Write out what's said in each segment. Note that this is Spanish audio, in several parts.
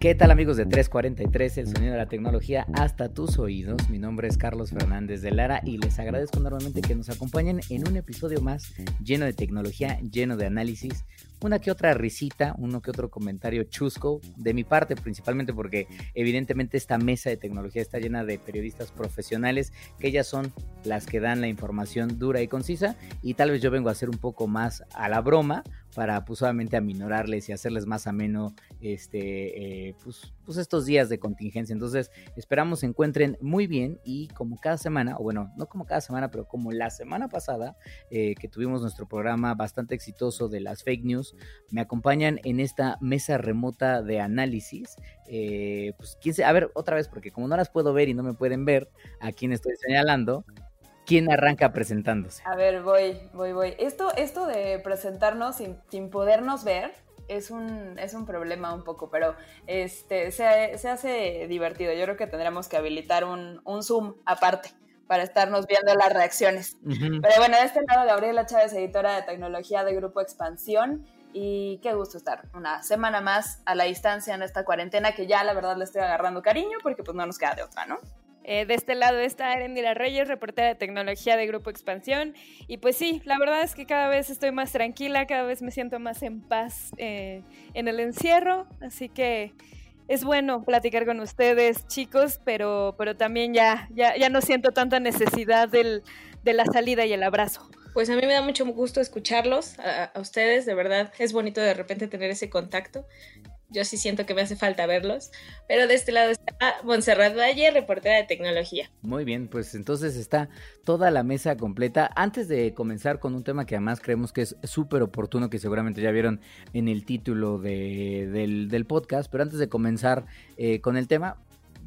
¿Qué tal amigos de 343, el sonido de la tecnología hasta tus oídos? Mi nombre es Carlos Fernández de Lara y les agradezco enormemente que nos acompañen en un episodio más lleno de tecnología, lleno de análisis, una que otra risita, uno que otro comentario chusco, de mi parte principalmente porque evidentemente esta mesa de tecnología está llena de periodistas profesionales que ellas son las que dan la información dura y concisa y tal vez yo vengo a hacer un poco más a la broma para pues obviamente aminorarles y hacerles más ameno este, eh, pues, pues, estos días de contingencia. Entonces esperamos se encuentren muy bien y como cada semana, o bueno, no como cada semana, pero como la semana pasada eh, que tuvimos nuestro programa bastante exitoso de las fake news, me acompañan en esta mesa remota de análisis. Eh, pues quién a ver otra vez, porque como no las puedo ver y no me pueden ver a quien estoy señalando, ¿Quién arranca presentándose? A ver, voy, voy, voy. Esto, esto de presentarnos sin, sin podernos ver es un, es un problema un poco, pero este, se, se hace divertido. Yo creo que tendremos que habilitar un, un Zoom aparte para estarnos viendo las reacciones. Pero bueno, de este lado, Gabriela Chávez, editora de tecnología de Grupo Expansión. Y qué gusto estar una semana más a la distancia en esta cuarentena que ya la verdad le estoy agarrando cariño porque pues no nos queda de otra, ¿no? Eh, de este lado está Erendira Reyes, reportera de tecnología de Grupo Expansión. Y pues sí, la verdad es que cada vez estoy más tranquila, cada vez me siento más en paz eh, en el encierro. Así que es bueno platicar con ustedes, chicos, pero, pero también ya, ya, ya no siento tanta necesidad del, de la salida y el abrazo. Pues a mí me da mucho gusto escucharlos, a, a, ustedes, de verdad, es bonito de repente tener ese contacto yo sí siento que me hace falta verlos. Pero de este lado está Montserrat Valle, reportera de tecnología. Muy bien, pues entonces está toda la mesa completa. Antes de comenzar con un tema que además creemos que es súper oportuno, que seguramente ya vieron en el título de, del, podcast, pero antes de comenzar eh, con el tema,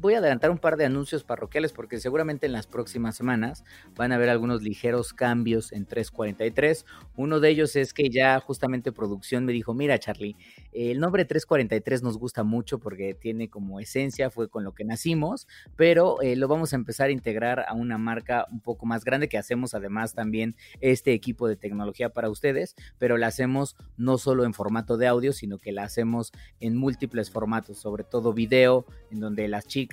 voy a adelantar un par de anuncios parroquiales porque seguramente en las próximas semanas van a haber algunos ligeros cambios en 343. Uno de ellos es que ya justamente producción me dijo, mira Charlie, el nombre 343 nos gusta mucho porque tiene como esencia, fue con lo que nacimos, pero eh, lo vamos a empezar a integrar a una marca un poco más grande que hacemos además también este equipo de tecnología para ustedes, pero la hacemos no solo en formato de audio, sino que la hacemos en múltiples formatos, sobre todo video, en donde las chicas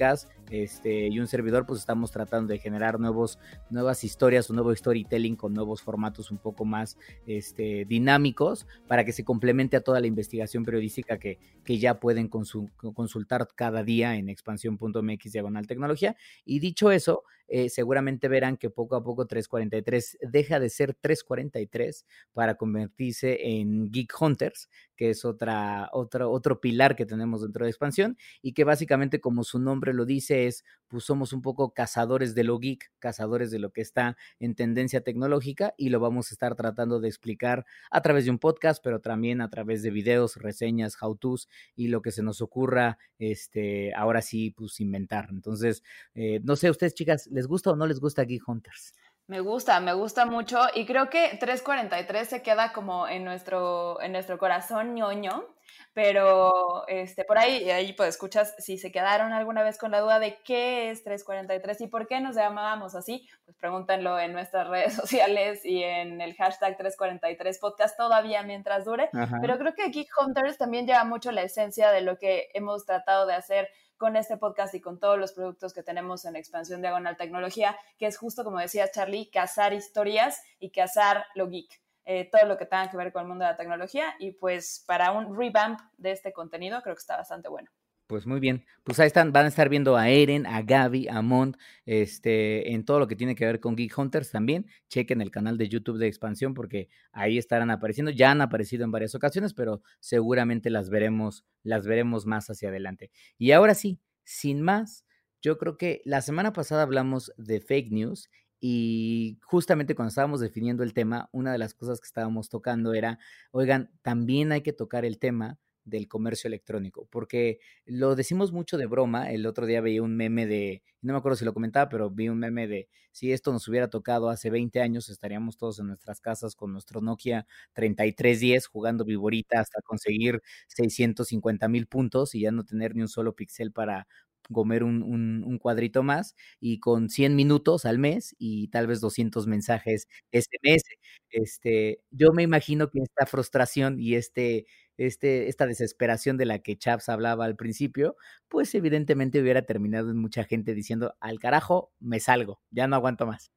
este, y un servidor, pues estamos tratando de generar nuevos, nuevas historias, un nuevo storytelling con nuevos formatos un poco más este, dinámicos para que se complemente a toda la investigación periodística que, que ya pueden consultar cada día en expansión.mx diagonal tecnología. Y dicho eso, eh, seguramente verán que poco a poco 343 deja de ser 343 para convertirse en Geek Hunters, que es otra, otro, otro pilar que tenemos dentro de expansión y que básicamente como su nombre lo dice es, pues somos un poco cazadores de lo geek, cazadores de lo que está en tendencia tecnológica y lo vamos a estar tratando de explicar a través de un podcast, pero también a través de videos, reseñas, how-tos y lo que se nos ocurra, este, ahora sí, pues inventar. Entonces, eh, no sé, ustedes chicas, ¿les gusta o no les gusta Geek Hunters? Me gusta, me gusta mucho y creo que 343 se queda como en nuestro, en nuestro corazón ñoño, pero este, por ahí, ahí pues escuchas, si se quedaron alguna vez con la duda de qué es 343 y por qué nos llamábamos así, pues pregúntenlo en nuestras redes sociales y en el hashtag 343 podcast todavía mientras dure, Ajá. pero creo que Geek Hunters también lleva mucho la esencia de lo que hemos tratado de hacer con este podcast y con todos los productos que tenemos en Expansión Diagonal Tecnología, que es justo como decía Charlie, cazar historias y cazar lo geek. Eh, todo lo que tenga que ver con el mundo de la tecnología y pues para un revamp de este contenido creo que está bastante bueno. Pues muy bien, pues ahí están, van a estar viendo a Eren, a Gaby, a Mont, este, en todo lo que tiene que ver con Geek Hunters también. Chequen el canal de YouTube de Expansión porque ahí estarán apareciendo. Ya han aparecido en varias ocasiones, pero seguramente las veremos, las veremos más hacia adelante. Y ahora sí, sin más, yo creo que la semana pasada hablamos de fake news y justamente cuando estábamos definiendo el tema, una de las cosas que estábamos tocando era, oigan, también hay que tocar el tema del comercio electrónico, porque lo decimos mucho de broma. El otro día veía un meme de, no me acuerdo si lo comentaba, pero vi un meme de si esto nos hubiera tocado hace 20 años, estaríamos todos en nuestras casas con nuestro Nokia 3310 jugando viborita hasta conseguir 650 mil puntos y ya no tener ni un solo pixel para comer un, un, cuadrito más y con 100 minutos al mes y tal vez 200 mensajes SMS. Este, yo me imagino que esta frustración y este, este, esta desesperación de la que Chaps hablaba al principio, pues evidentemente hubiera terminado en mucha gente diciendo, al carajo, me salgo, ya no aguanto más.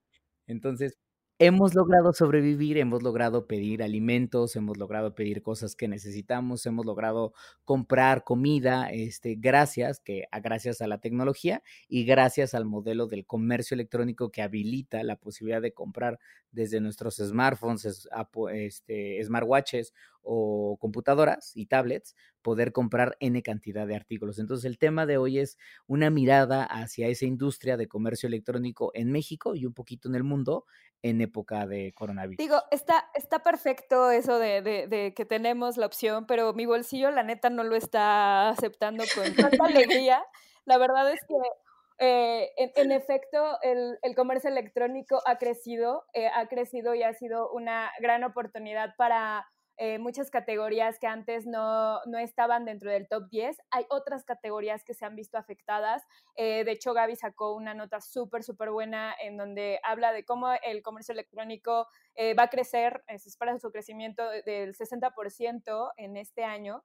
Entonces, hemos logrado sobrevivir, hemos logrado pedir alimentos, hemos logrado pedir cosas que necesitamos, hemos logrado comprar comida, este, gracias, que, a, gracias a la tecnología y gracias al modelo del comercio electrónico que habilita la posibilidad de comprar desde nuestros smartphones, este, smartwatches o computadoras y tablets, poder comprar N cantidad de artículos. Entonces el tema de hoy es una mirada hacia esa industria de comercio electrónico en México y un poquito en el mundo en época de coronavirus. Digo, está, está perfecto eso de, de, que tenemos la opción, pero mi bolsillo la neta no lo está aceptando con tanta alegría. La verdad es que eh, en, efecto, el, el, comercio electrónico ha crecido, eh, ha crecido y ha sido una gran oportunidad para eh, muchas categorías que antes no, no, estaban dentro del top 10. Hay otras categorías que se han visto afectadas. Eh, de hecho, Gaby sacó una nota súper, súper buena en donde habla de cómo el comercio electrónico eh, va a crecer, se espera su crecimiento del 60% en este año.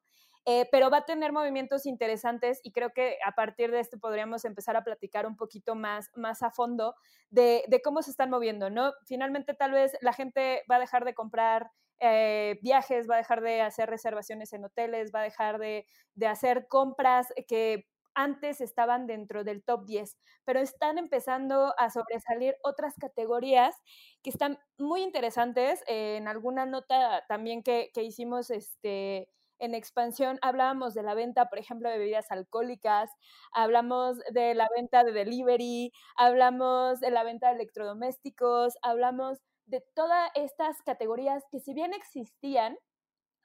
Pero va a tener movimientos interesantes y creo que a partir de esto podríamos empezar a platicar un poquito más, más a fondo de, de cómo se están moviendo, ¿no? Finalmente tal vez la gente va a dejar de comprar eh, viajes, va a dejar de hacer reservaciones en hoteles, va a dejar de, hacer compras que antes estaban dentro del top 10, pero están empezando a sobresalir otras categorías que están muy interesantes. en alguna nota también que, que, hicimos este, en expansión, hablábamos de la venta, por ejemplo, de bebidas alcohólicas, hablamos de la venta de delivery, hablamos de la venta de electrodomésticos, hablamos de todas estas categorías que si bien existían,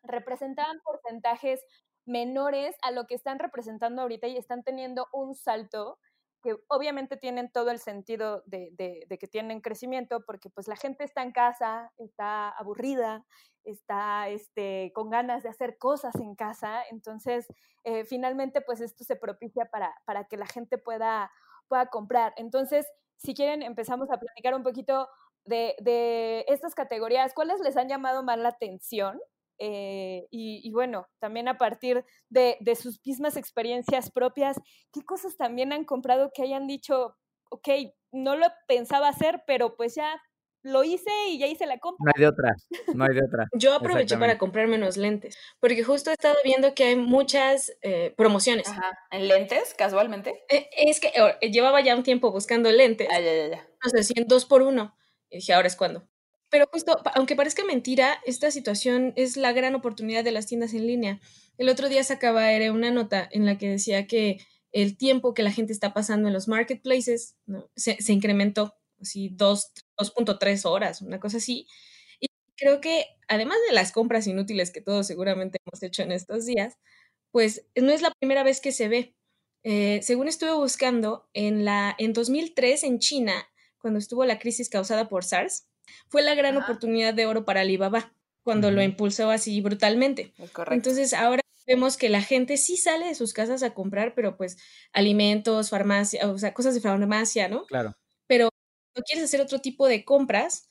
representaban porcentajes menores a lo que están representando ahorita y están teniendo un salto que obviamente tienen todo el sentido de, que tienen crecimiento, porque pues la gente está en casa, está aburrida, está este, con ganas de hacer cosas en casa, entonces eh, finalmente pues esto se propicia para, para que la gente pueda, pueda comprar. Entonces, si quieren, empezamos a platicar un poquito de, estas categorías, ¿cuáles les han llamado más la atención? Eh, y, bueno, también a partir de, sus mismas experiencias propias, ¿qué cosas también han comprado que hayan dicho, ok, no lo pensaba hacer, pero pues ya lo hice y ya hice la compra? No hay de otra, no hay de otra. Yo aproveché para comprar menos lentes, porque justo he estado viendo que hay muchas eh, promociones. Ajá. ¿En lentes, casualmente? Eh, es que llevaba ya un tiempo buscando lentes. Ah, ya, ya, ya. No sé, 100 dos por uno. Y dije, ahora es cuando. Pero justo, aunque parezca mentira, esta situación es la gran oportunidad de las tiendas en línea. El otro día sacaba una nota en la que decía que el tiempo que la gente está pasando en los marketplaces se, se, incrementó, así 2.3 horas, una cosa así. Y creo que además de las compras inútiles que todos seguramente hemos hecho en estos días, pues no es la primera vez que se ve. Eh, según estuve buscando, en, la, en 2003 en China cuando estuvo la crisis causada por SARS, fue la gran oportunidad de oro para Alibaba, cuando lo impulsó así brutalmente. Entonces ahora vemos que la gente sí sale de sus casas a comprar, pero pues alimentos, farmacia, o sea, cosas de farmacia, ¿no? Claro. Pero no quieres hacer otro tipo de compras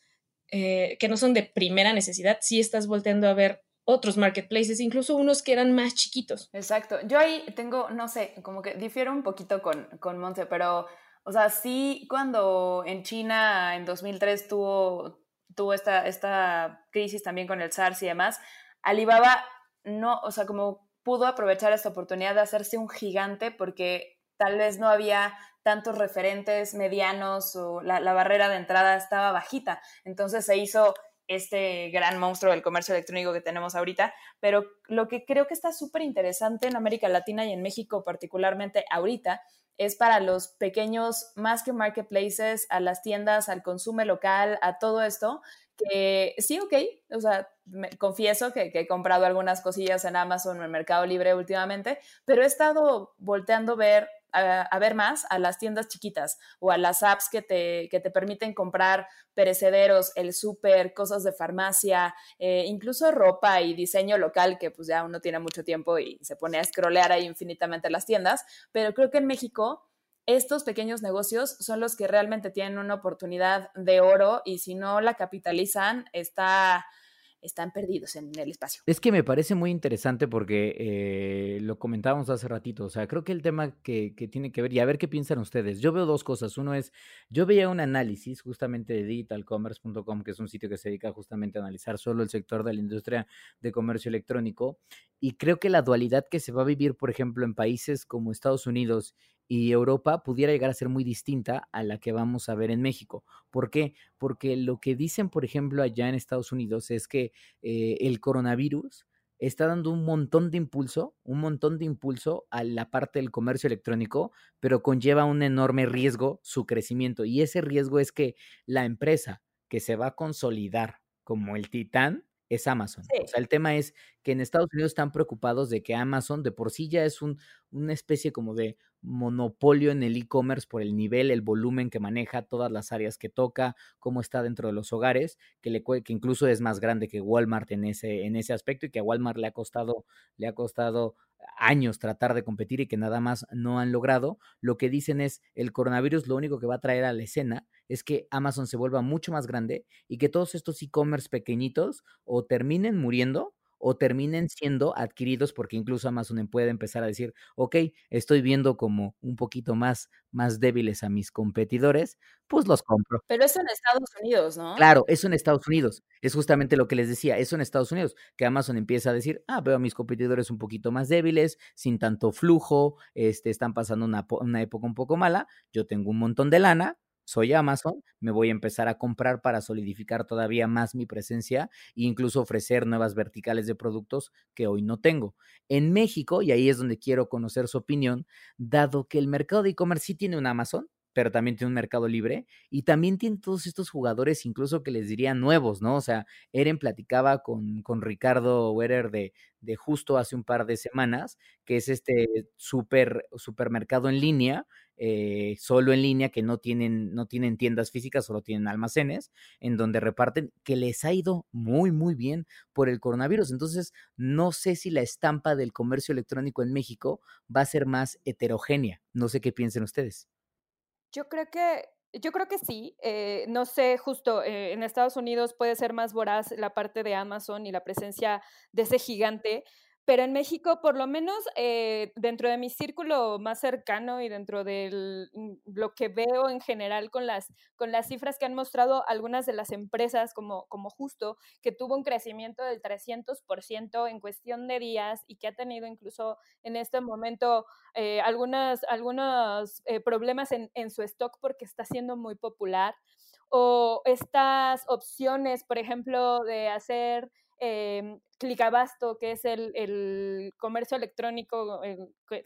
eh, que no son de primera necesidad, sí estás volteando a ver otros marketplaces, incluso unos que eran más chiquitos. Exacto. Yo ahí tengo, no sé, como que difiero un poquito con, con Monse, pero o sea, sí, cuando en China en 2003 tuvo, tuvo esta, esta crisis también con el SARS y demás, Alibaba no, o sea, como pudo aprovechar esta oportunidad de hacerse un gigante porque tal vez no había tantos referentes medianos o la, la barrera de entrada estaba bajita. Entonces se hizo este gran monstruo del comercio electrónico que tenemos ahorita, pero lo que creo que está súper interesante en América Latina y en México particularmente ahorita es para los pequeños, más que marketplaces, a las tiendas, al consumo local, a todo esto, que sí, ok, o sea, confieso que, he comprado algunas cosillas en Amazon o en Mercado Libre últimamente, pero he estado volteando ver, a, ver más a las tiendas chiquitas o a las apps que te, que te permiten comprar perecederos, el súper, cosas de farmacia, eh, incluso ropa y diseño local, que pues ya uno tiene mucho tiempo y se pone a scrollear ahí infinitamente las tiendas, pero creo que en México estos pequeños negocios son los que realmente tienen una oportunidad de oro y si no la capitalizan, está, están perdidos en el espacio. Es que me parece muy interesante porque eh, lo comentábamos hace ratito, o sea, creo que el tema que, que, tiene que ver, y a ver qué piensan ustedes, yo veo dos cosas, uno es, yo veía un análisis justamente de digitalcommerce.com, que es un sitio que se dedica justamente a analizar solo el sector de la industria de comercio electrónico, y creo que la dualidad que se va a vivir, por ejemplo, en países como Estados Unidos y Europa pudiera llegar a ser muy distinta a la que vamos a ver en México. ¿Por qué? Porque lo que dicen, por ejemplo, allá en Estados Unidos es que eh, el coronavirus está dando un montón de impulso, un montón de impulso a la parte del comercio electrónico, pero conlleva un enorme riesgo su crecimiento. Y ese riesgo es que la empresa que se va a consolidar como el titán es Amazon. O sea, el tema es que en Estados Unidos están preocupados de que Amazon de por sí ya es un, una especie como de monopolio en el e-commerce por el nivel, el volumen que maneja, todas las áreas que toca, cómo está dentro de los hogares, que, le, que incluso es más grande que Walmart en ese, en ese aspecto y que a Walmart le ha costado, le ha costado años tratar de competir y que nada más no han logrado. Lo que dicen es el coronavirus lo único que va a traer a la escena es que Amazon se vuelva mucho más grande y que todos estos e-commerce pequeñitos o terminen muriendo o terminen siendo adquiridos porque incluso Amazon puede empezar a decir, ok, estoy viendo como un poquito más, más débiles a mis competidores, pues los compro. Pero eso en Estados Unidos, ¿no? Claro, eso en Estados Unidos. Es justamente lo que les decía, eso en Estados Unidos, que Amazon empieza a decir, ah, veo a mis competidores un poquito más débiles, sin tanto flujo, este, están pasando una, una época un poco mala, yo tengo un montón de lana, soy Amazon, me voy a empezar a comprar para solidificar todavía más mi presencia e incluso ofrecer nuevas verticales de productos que hoy no tengo. En México, y ahí es donde quiero conocer su opinión, dado que el mercado de e-commerce sí tiene un Amazon, pero también tiene un mercado libre y también tiene todos estos jugadores, incluso que les diría nuevos, ¿no? O sea, Eren platicaba con, con Ricardo Werer de, de justo hace un par de semanas, que es este super, supermercado en línea, eh, solo en línea, que no tienen, no tienen tiendas físicas, solo tienen almacenes, en donde reparten, que les ha ido muy, muy bien por el coronavirus. Entonces, no sé si la estampa del comercio electrónico en México va a ser más heterogénea. No sé qué piensen ustedes. Yo creo que yo creo que sí. Eh, no sé, justo eh, en Estados Unidos puede ser más voraz la parte de Amazon y la presencia de ese gigante, pero en México, por lo menos eh, dentro de mi círculo más cercano y dentro de mm, lo que veo en general con las, con las cifras que han mostrado algunas de las empresas, como, como justo, que tuvo un crecimiento del 300% en cuestión de días y que ha tenido incluso en este momento eh, algunas, algunos eh, problemas en, en su stock porque está siendo muy popular. O estas opciones, por ejemplo, de hacer eh, Clicabasto, que es el, comercio electrónico eh,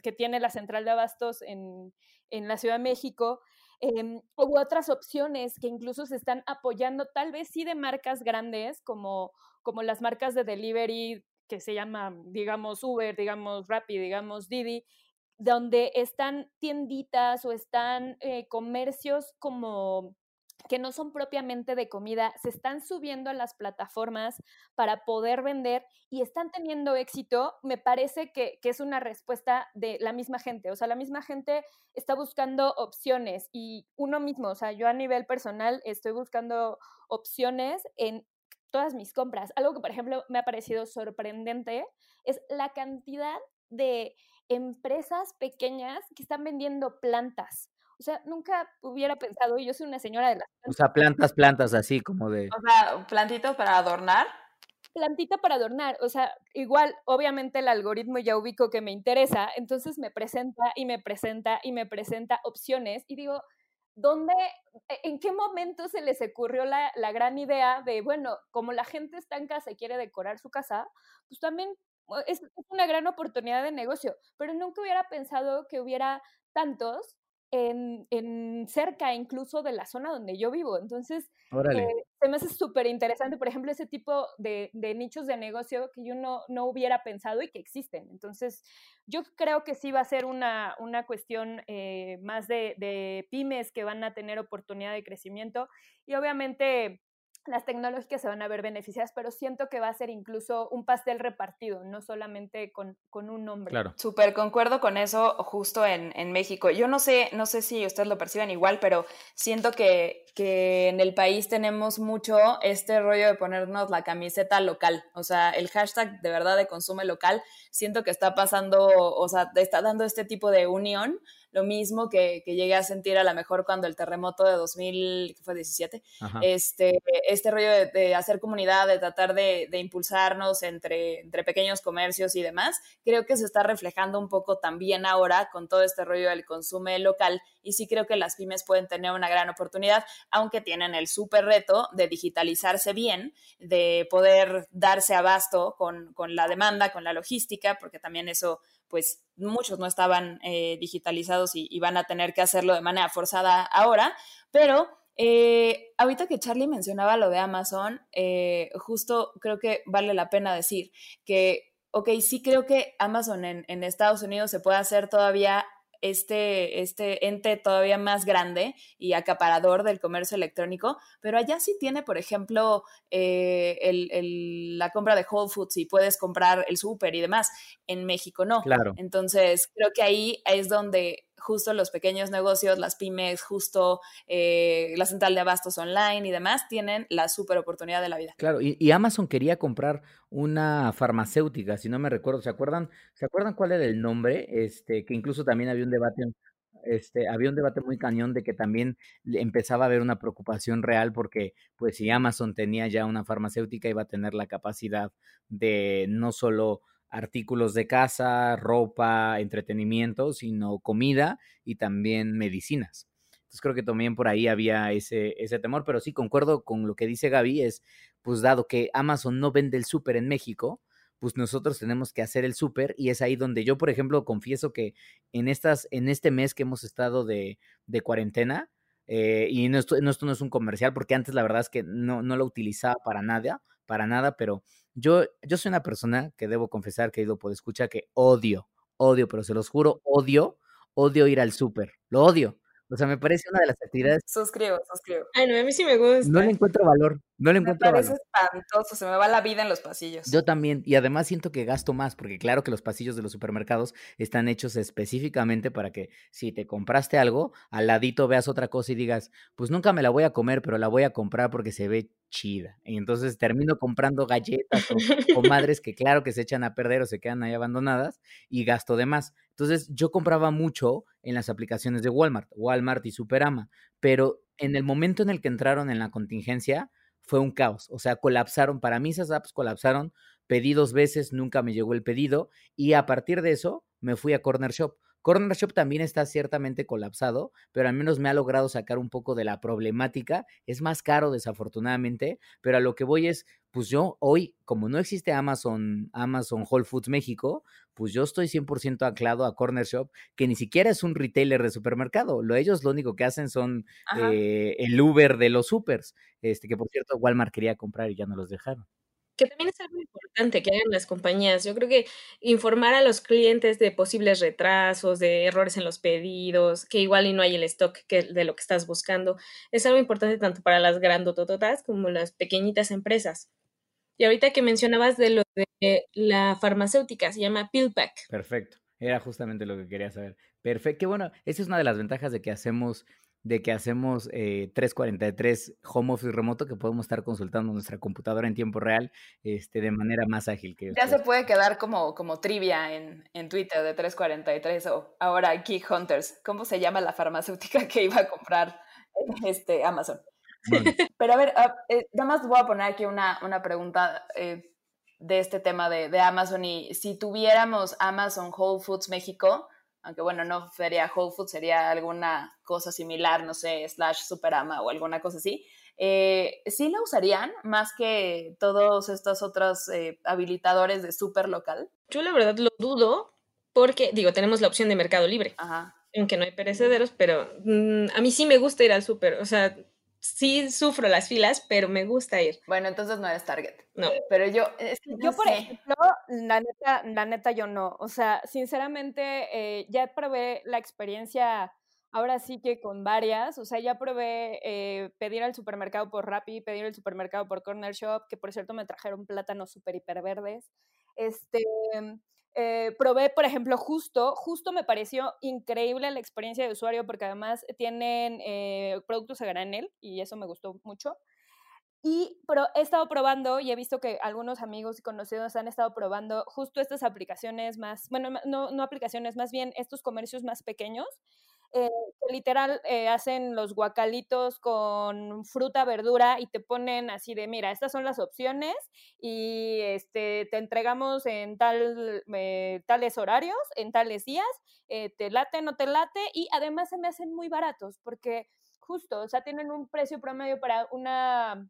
que, tiene la central de abastos en, la Ciudad de México, eh, u otras opciones que incluso se están apoyando, tal vez sí de marcas grandes, como, las marcas de delivery que se llaman, digamos, Uber, digamos, Rappi, digamos, Didi, donde están tienditas o están eh, comercios como que no son propiamente de comida, se están subiendo a las plataformas para poder vender y están teniendo éxito, me parece que, es una respuesta de la misma gente. O sea, la misma gente está buscando opciones y uno mismo, o sea, yo a nivel personal estoy buscando opciones en todas mis compras. Algo que, por ejemplo, me ha parecido sorprendente es la cantidad de empresas pequeñas que están vendiendo plantas. O sea, nunca hubiera pensado, yo soy una señora de las plantas. O sea, plantas, plantas así como de... O sea, plantito para adornar. Plantita para adornar, o sea, igual, obviamente el algoritmo ya ubico que me interesa, entonces me presenta y me presenta y me presenta opciones y digo, ¿dónde, e, en qué momento se les ocurrió la, la gran idea de, bueno, como la gente está en casa y quiere decorar su casa, pues también es, es una gran oportunidad de negocio, pero nunca hubiera pensado que hubiera tantos en, en cerca incluso de la zona donde yo vivo. Entonces, eh, se me hace súper interesante, por ejemplo, ese tipo de, de nichos de negocio que yo no, no hubiera pensado y que existen. Entonces, yo creo que sí va a ser una, una cuestión eh, más de, de pymes que van a tener oportunidad de crecimiento y obviamente las tecnológicas se van a ver beneficiadas, pero siento que va a ser incluso un pastel repartido, no solamente con, con un nombre. Claro. Súper concuerdo con eso justo en, en, México. Yo no sé, no sé si ustedes lo perciben igual, pero siento que, que, en el país tenemos mucho este rollo de ponernos la camiseta local. O sea, el hashtag de verdad de consume local, siento que está pasando, o sea, está dando este tipo de unión lo mismo que, que, llegué a sentir a lo mejor cuando el terremoto de 2017, este, este rollo de, de, hacer comunidad, de tratar de, de impulsarnos entre, entre, pequeños comercios y demás, creo que se está reflejando un poco también ahora con todo este rollo del consumo local y sí creo que las pymes pueden tener una gran oportunidad, aunque tienen el súper reto de digitalizarse bien, de poder darse abasto con, con la demanda, con la logística, porque también eso pues muchos no estaban eh, digitalizados y, van a tener que hacerlo de manera forzada ahora, pero eh, ahorita que Charlie mencionaba lo de Amazon, eh, justo creo que vale la pena decir que, ok, sí creo que Amazon en, en Estados Unidos se puede hacer todavía este, este ente todavía más grande y acaparador del comercio electrónico, pero allá sí tiene, por ejemplo, eh, el, el, la compra de Whole Foods y puedes comprar el súper y demás. En México no. Claro. Entonces, creo que ahí es donde justo los pequeños negocios, las pymes, justo eh, la central de abastos online y demás, tienen la super oportunidad de la vida. Claro, y, Amazon quería comprar una farmacéutica, si no me recuerdo, ¿se acuerdan? ¿Se acuerdan cuál era el nombre? Este, que incluso también había un debate, este, había un debate muy cañón de que también empezaba a haber una preocupación real porque, pues, si Amazon tenía ya una farmacéutica, iba a tener la capacidad de no solo artículos de casa, ropa, entretenimiento, sino comida y también medicinas. Entonces creo que también por ahí había ese, ese temor, pero sí concuerdo con lo que dice Gaby, es pues dado que Amazon no vende el súper en México, pues nosotros tenemos que hacer el súper y es ahí donde yo, por ejemplo, confieso que en, estas, en este mes que hemos estado de, de cuarentena, eh, y esto, no, esto no es un comercial, porque antes la verdad es que no, no lo utilizaba para nada, para nada, pero yo, yo soy una persona que debo confesar, querido por escucha, que odio, odio, pero se los juro, odio, odio ir al súper, lo odio. O sea, me parece una de las actividades. Suscribo, suscribo. Ay, no, a mí sí me gusta. No le encuentro valor. No le encuentro me parece valor. espantoso, se me va la vida en los pasillos. Yo también, y además siento que gasto más, porque claro que los pasillos de los supermercados están hechos específicamente para que si te compraste algo, al ladito veas otra cosa y digas, pues nunca me la voy a comer, pero la voy a comprar porque se ve chida. Y entonces termino comprando galletas o, o madres que claro que se echan a perder o se quedan ahí abandonadas y gasto de más. Entonces yo compraba mucho en las aplicaciones de Walmart, Walmart y Superama, pero en el momento en el que entraron en la contingencia, fue un caos. O sea, colapsaron. Para mí esas apps colapsaron. Pedí dos veces, nunca me llegó el pedido. Y a partir de eso me fui a Corner Shop. Corner Shop también está ciertamente colapsado, pero al menos me ha logrado sacar un poco de la problemática. Es más caro, desafortunadamente, pero a lo que voy es, pues yo hoy, como no existe Amazon, Amazon Whole Foods México, pues yo estoy 100% anclado a Corner Shop, que ni siquiera es un retailer de supermercado. Lo, ellos lo único que hacen son eh, el Uber de los supers, este, que por cierto Walmart quería comprar y ya no los dejaron que también es algo importante que hagan las compañías. Yo creo que informar a los clientes de posibles retrasos, de errores en los pedidos, que igual no hay el stock que, de lo que estás buscando, es algo importante tanto para las grandotototas como las pequeñitas empresas. Y ahorita que mencionabas de lo de la farmacéutica, se llama PillPack. Perfecto, era justamente lo que quería saber. Perfecto, qué bueno, esa es una de las ventajas de que hacemos de que hacemos eh, 343 home office remoto que podemos estar consultando nuestra computadora en tiempo real este, de manera más ágil que Ya ustedes. se puede quedar como, como trivia en, en Twitter de 343 o ahora Geek Hunters. ¿Cómo se llama la farmacéutica que iba a comprar este Amazon? Bueno. Pero a ver, uh, eh, nada más voy a poner aquí una, una pregunta eh, de este tema de, de Amazon y si tuviéramos Amazon Whole Foods México, aunque bueno, no sería Whole Foods, sería alguna cosa similar, no sé, slash Superama o alguna cosa así, eh, ¿sí la usarían más que todos estos otros eh, habilitadores de super local? Yo la verdad lo dudo porque, digo, tenemos la opción de Mercado Libre. Ajá. aunque no hay perecederos, pero mm, a mí sí me gusta ir al súper, o sea, sí sufro las filas, pero me gusta ir. Bueno, entonces no eres Target. No. Pero yo, es que Yo, no por sé. ejemplo, la neta, la neta, yo no. O sea, sinceramente, eh, ya probé la experiencia, ahora sí que con varias. O sea, ya probé eh, pedir al supermercado por Rappi, pedir al supermercado por Corner Shop, que por cierto me trajeron plátanos super hiper verdes. Este, eh, probé, por ejemplo, justo, justo me pareció increíble la experiencia de usuario porque además tienen eh, productos a granel y eso me gustó mucho. Y pero he estado probando y he visto que algunos amigos y conocidos han estado probando justo estas aplicaciones más, bueno, no, no aplicaciones, más bien estos comercios más pequeños, eh, literal eh, hacen los guacalitos con fruta, verdura y te ponen así de, mira, estas son las opciones y este, te entregamos en tal, eh, tales horarios, en tales días, te late, no te late y además se me hacen muy baratos porque justo, o sea, tienen un precio promedio para una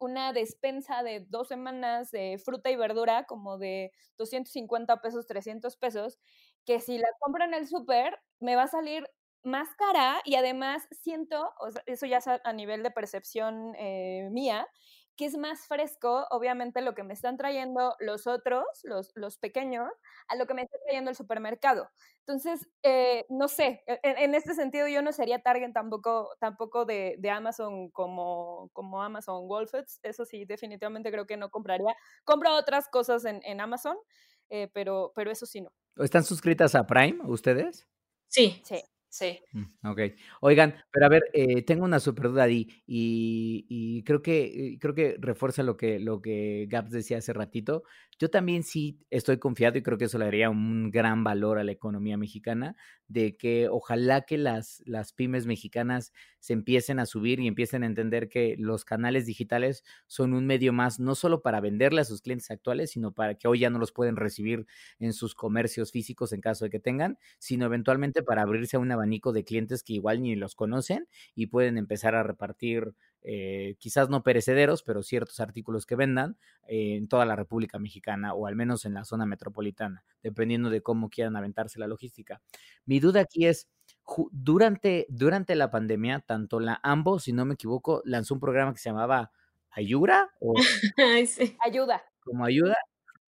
una despensa de dos semanas de fruta y verdura como de 250 pesos, 300 pesos, que si la compro en el súper me va a salir más cara y además siento, o sea, eso ya es a, a nivel de percepción eh, mía, que es más fresco, obviamente, lo que me están trayendo los otros, los, los pequeños, a lo que me está trayendo el supermercado. Entonces, eh, no sé, e- en, en este sentido yo no sería target tampoco, tampoco de, de Amazon como, como Amazon Whole Foods, eso sí, definitivamente creo que no compraría. Compro otras cosas en, en Amazon, eh, pero, pero eso sí no. ¿Están suscritas a Prime ustedes? Sí. Sí. Sí. Mm, Ok. Oigan, pero a ver, eh, tengo una super duda ahí y, y creo que creo que refuerza lo que lo que Gaps decía hace ratito. Yo también sí estoy confiado y creo que eso le daría un gran valor a la economía mexicana de que ojalá que las, las pymes mexicanas se empiecen a subir y empiecen a entender que los canales digitales son un medio más, no solo para venderle a sus clientes actuales, sino para que hoy ya no los pueden recibir en sus comercios físicos en caso de que tengan, sino eventualmente para abrirse a un abanico de clientes que igual ni los conocen y pueden empezar a repartir eh, quizás no perecederos, pero ciertos artículos que vendan eh, en toda la República Mexicana o al menos en la zona metropolitana, dependiendo de cómo quieran aventarse la logística. Mi duda aquí es, durante, durante la pandemia, tanto la AMBO, si no me equivoco, lanzó un programa que se llamaba Ayura o sí. Ayuda, como Ayuda.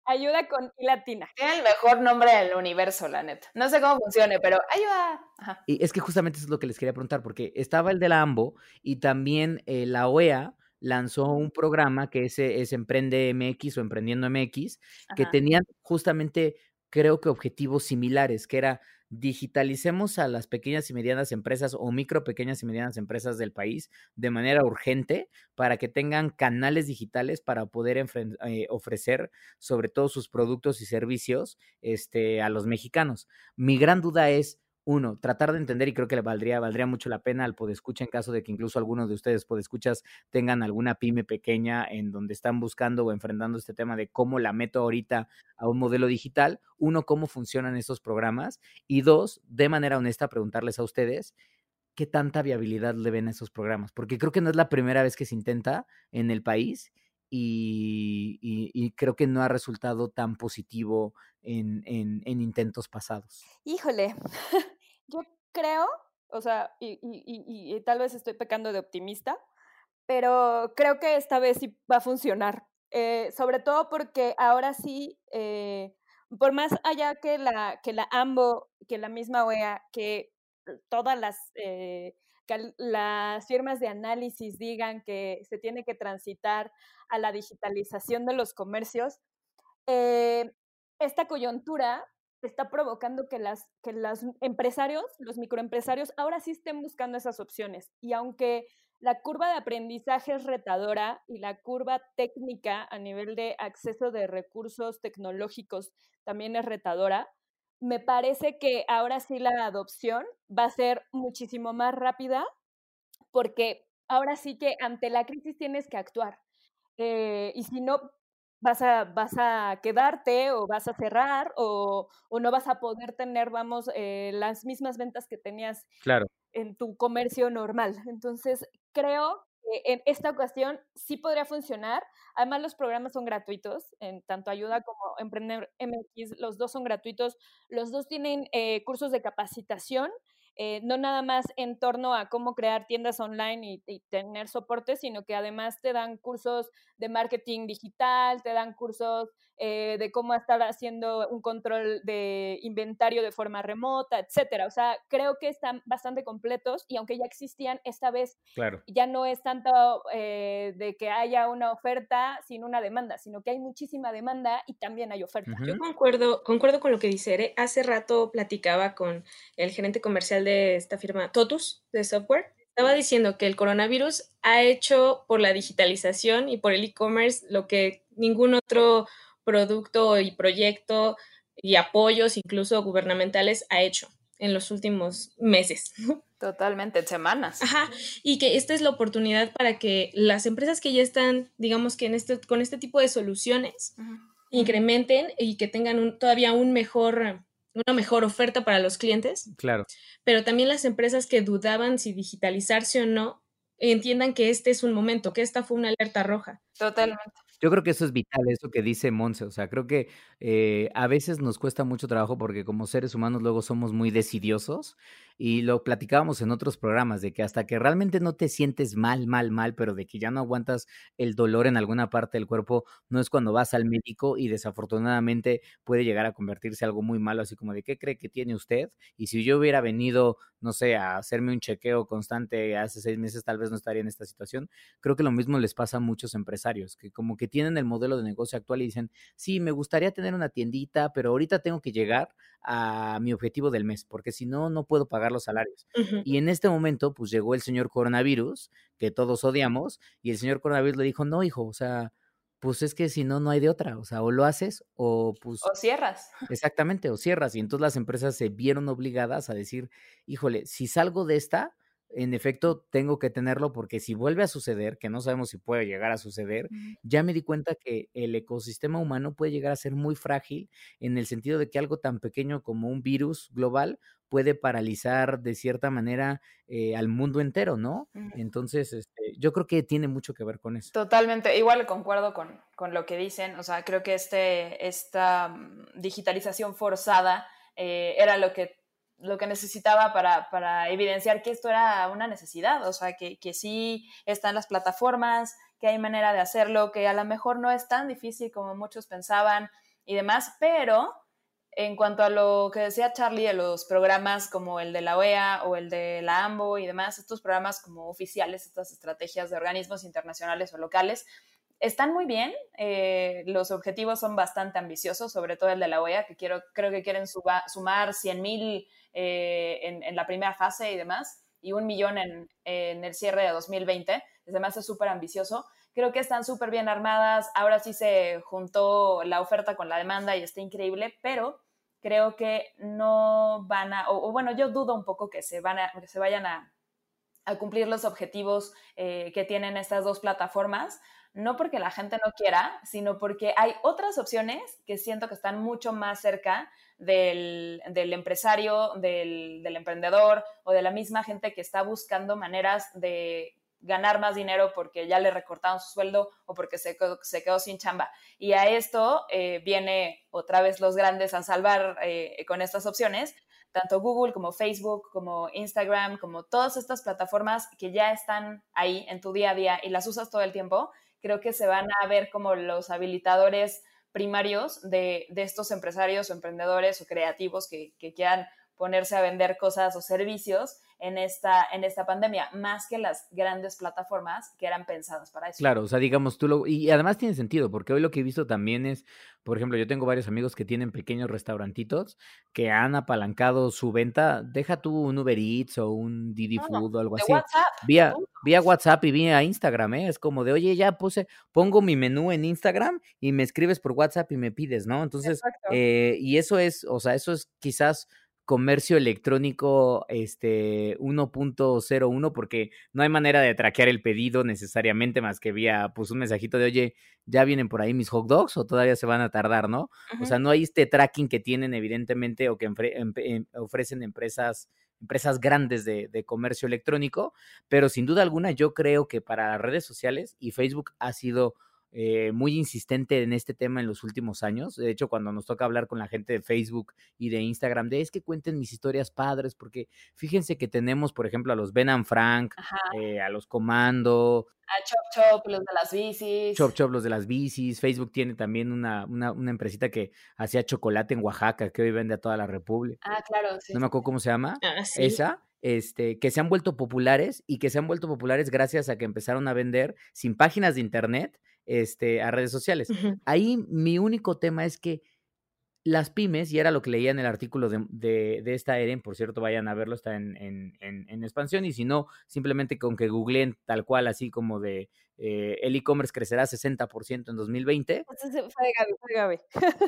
Ayuda con I latina. Tiene el mejor nombre del universo, la neta. No sé cómo funcione, pero ayuda. Ajá. Y es que justamente eso es lo que les quería preguntar, porque estaba el de la AMBO y también eh, la OEA lanzó un programa que es, es Emprende MX o Emprendiendo MX, que Ajá. tenían justamente, creo que objetivos similares, que era digitalicemos a las pequeñas y medianas empresas o micro, pequeñas y medianas empresas del país de manera urgente para que tengan canales digitales para poder eh, ofrecer sobre todo sus productos y servicios este, a los mexicanos. Mi gran duda es, uno, tratar de entender y creo que le valdría, valdría mucho la pena al podescucha en caso de que incluso algunos de ustedes podescuchas tengan alguna pyme pequeña en donde están buscando o enfrentando este tema de cómo la meto ahorita a un modelo digital. Uno, cómo funcionan estos programas y dos, de manera honesta, preguntarles a ustedes qué tanta viabilidad le ven a esos programas, porque creo que no es la primera vez que se intenta en el país y, creo que no ha resultado tan positivo en- en intentos pasados. Híjole, yo creo, o sea, y, tal vez estoy pecando de optimista, pero creo que esta vez sí va a funcionar. Eh, sobre todo porque ahora sí, eh, por más allá que la, que la AMBO, que la misma OEA, que todas las, eh, las firmas de análisis digan que se tiene que transitar a la digitalización de los comercios, esta coyuntura está provocando que las que los empresarios, los microempresarios, ahora sí estén buscando esas opciones. Y aunque la curva de aprendizaje es retadora y la curva técnica a nivel de acceso de recursos tecnológicos también es retadora, me parece que ahora sí la adopción va a ser muchísimo más rápida porque ahora sí que ante la crisis tienes que actuar. Eh, y si no, vas a, vas a quedarte o vas a cerrar o, o no vas a poder tener, vamos, eh, las mismas ventas que tenías Claro. en tu comercio normal. Entonces, creo que en esta ocasión sí podría funcionar. Además, los programas son gratuitos, en tanto Ayuda como Emprender MX, los dos son gratuitos. Los dos tienen eh, cursos de capacitación eh, no nada más en torno a cómo crear tiendas online y, tener soporte, sino que además te dan cursos de marketing digital, te dan cursos eh, de cómo estar haciendo un control de inventario de forma remota, etcétera. O sea, creo que están bastante completos y aunque ya existían, esta vez claro. ya no es tanto eh, de que haya una oferta sin una demanda, sino que hay muchísima demanda y también hay oferta. Yo concuerdo, concuerdo con lo que dice Ere. Hace rato platicaba con el gerente comercial de esta firma Totus de software. Estaba diciendo que el coronavirus ha hecho por la digitalización y por el e-commerce lo que ningún otro producto y proyecto y apoyos, incluso gubernamentales, ha hecho en los últimos meses. Totalmente, semanas. Ajá, y que esta es la oportunidad para que las empresas que ya están, digamos que en este, con este tipo de soluciones, incrementen y que tengan un, todavía un mejor, una mejor oferta para los clientes. Claro. Pero también las empresas que dudaban si digitalizarse o no, entiendan que este es un momento, que esta fue una alerta roja. Totalmente. Yo creo que eso es vital, eso que dice Monse. O sea, creo que eh, a veces nos cuesta mucho trabajo porque como seres humanos luego somos muy decidiosos y lo platicábamos en otros programas de que hasta que realmente no te sientes mal, mal, mal, pero de que ya no aguantas el dolor en alguna parte del cuerpo, no es cuando vas al médico y desafortunadamente puede llegar a convertirse algo muy malo, así como de qué cree que tiene usted. Y si yo hubiera venido, no sé, a hacerme un chequeo constante hace seis meses, tal vez no estaría en esta situación. Creo que lo mismo les pasa a muchos empresarios, que como que tienen el modelo de negocio actual y dicen, sí, me gustaría tener una tiendita, pero ahorita tengo que llegar a mi objetivo del mes, porque si no, no puedo pagar los salarios. Y en este momento, pues llegó el señor coronavirus, que todos odiamos, y el señor coronavirus le dijo, no, hijo, o sea, pues es que si no, no hay de otra, o sea, o lo haces o pues... O cierras. Exactamente, o cierras. Y entonces las empresas se vieron obligadas a decir, híjole, si salgo de esta, en efecto tengo que tenerlo porque si vuelve a suceder, que no sabemos si puede llegar a suceder, ya me di cuenta que el ecosistema humano puede llegar a ser muy frágil en el sentido de que algo tan pequeño como un virus global puede paralizar de cierta manera eh, al mundo entero, ¿no? Entonces, este, yo creo que tiene mucho que ver con eso. Totalmente, igual concuerdo con, con lo que dicen, o sea, creo que este, esta mm, digitalización forzada eh, era lo que lo que necesitaba para, para, evidenciar que esto era una necesidad, o sea, que, que sí están las plataformas, que hay manera de hacerlo, que a lo mejor no es tan difícil como muchos pensaban y demás, pero en cuanto a lo que decía Charlie de los programas como el de la OEA o el de la AMBO y demás, estos programas como oficiales, estas estrategias de organismos internacionales o locales, están muy bien, eh, los objetivos son bastante ambiciosos, sobre todo el de la OEA, que quiero, creo que quieren sumar 100 mil eh, en, la primera fase y demás, y un millón en, el cierre de 2020. Además es súper ambicioso. Creo que están súper bien armadas. Ahora sí se juntó la oferta con la demanda y está increíble, pero creo que no van a, o, bueno, yo dudo un poco que se, van a, que se vayan a, cumplir los objetivos eh, que tienen estas dos plataformas, no porque la gente no quiera, sino porque hay otras opciones que siento que están mucho más cerca del, empresario, del, emprendedor o de la misma gente que está buscando maneras de ganar más dinero porque ya le recortaron su sueldo o porque se, se quedó sin chamba. Y a esto eh, viene otra vez los grandes a salvar eh, con estas opciones, tanto Google como Facebook, como Instagram, como todas estas plataformas que ya están ahí en tu día a día y las usas todo el tiempo, creo que se van a ver como los habilitadores primarios de, estos empresarios o emprendedores o creativos que, que quieran ponerse a vender cosas o servicios en esta, en esta pandemia, más que las grandes plataformas que eran pensadas para eso. Claro, o sea, digamos tú lo... Y además tiene sentido, porque hoy lo que he visto también es, por ejemplo, yo tengo varios amigos que tienen pequeños restaurantitos que han apalancado su venta, deja tú un Uber Eats o un Didi Food o algo así. WhatsApp. Vía, vía WhatsApp y vía Instagram, ¿eh? Es como de, oye, ya puse, pongo mi menú en Instagram y me escribes por WhatsApp y me pides, ¿no? Entonces, eh, y eso es, o sea, eso es quizás comercio electrónico este 1.01 porque no hay manera de traquear el pedido necesariamente más que vía pues un mensajito de oye ya vienen por ahí mis hot dogs o todavía se van a tardar no o sea no hay este tracking que tienen evidentemente o que em, ofrecen empresas empresas grandes de, de comercio electrónico pero sin duda alguna yo creo que para las redes sociales y Facebook ha sido eh, muy insistente en este tema en los últimos años. De hecho, cuando nos toca hablar con la gente de Facebook y de Instagram, de es que cuenten mis historias padres, porque fíjense que tenemos, por ejemplo, a los Ben and Frank, eh, a los Comando. A Chop Chop, los de las bicis. Chop Chop, los de las bicis. Facebook tiene también una, una, una empresita que hacía chocolate en Oaxaca, que hoy vende a toda la República. Ah, claro. Sí, no me acuerdo cómo se llama. Ah, sí. Esa este, que se han vuelto populares y que se han vuelto populares gracias a que empezaron a vender sin páginas de internet este, a redes sociales. Ahí mi único tema es que las pymes, y era lo que leía en el artículo de, de, esta EREN, por cierto, vayan a verlo, está en, en, en, expansión, y si no, simplemente con que googleen tal cual, así como de eh, el e-commerce crecerá 60% en 2020.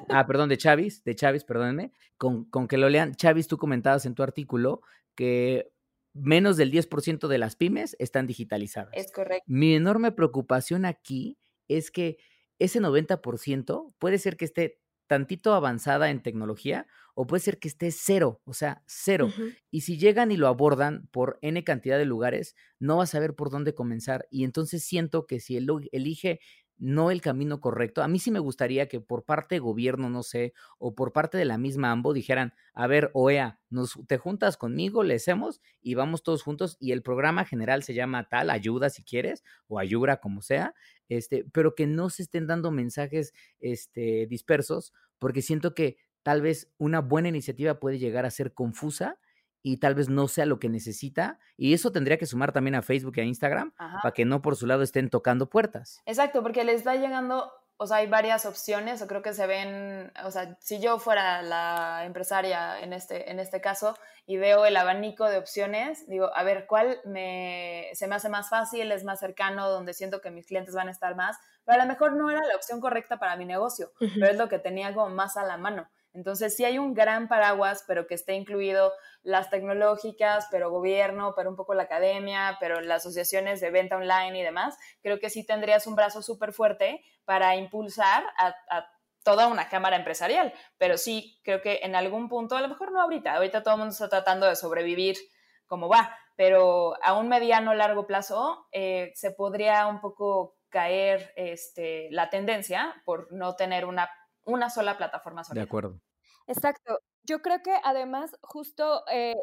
ah, perdón, de Chavis, de Chavis, perdónenme, con, con que lo lean. Chavis, tú comentabas en tu artículo que menos del 10% de las pymes están digitalizadas. Es correcto. Mi enorme preocupación aquí es que ese 90% puede ser que esté tantito avanzada en tecnología o puede ser que esté cero, o sea, cero. Y si llegan y lo abordan por N cantidad de lugares, no vas a saber por dónde comenzar. Y entonces siento que si él elige no el camino correcto. A mí sí me gustaría que por parte de gobierno, no sé, o por parte de la misma AMBO dijeran, a ver, OEA, nos, te juntas conmigo, le hacemos y vamos todos juntos y el programa general se llama tal, ayuda si quieres, o ayura como sea, este, pero que no se estén dando mensajes este, dispersos, porque siento que tal vez una buena iniciativa puede llegar a ser confusa y tal vez no sea lo que necesita. Y eso tendría que sumar también a Facebook y a Instagram para que no por su lado estén tocando puertas. Exacto, porque les está llegando, o sea, hay varias opciones, o creo que se ven, o sea, si yo fuera la empresaria en este, en este caso y veo el abanico de opciones, digo, a ver, ¿cuál me, se me hace más fácil, es más cercano, donde siento que mis clientes van a estar más? Pero a lo mejor no era la opción correcta para mi negocio, pero es lo que tenía como más a la mano. Entonces, sí hay un gran paraguas, pero que esté incluido las tecnológicas, pero gobierno, pero un poco la academia, pero las asociaciones de venta online y demás, creo que sí tendrías un brazo súper fuerte para impulsar a, toda una cámara empresarial. Pero sí, creo que en algún punto, a lo mejor no ahorita, ahorita todo el mundo está tratando de sobrevivir como va, pero a un mediano largo plazo eh, se podría un poco caer este, la tendencia por no tener una una sola plataforma De acuerdo. Exacto. Yo creo que además justo eh,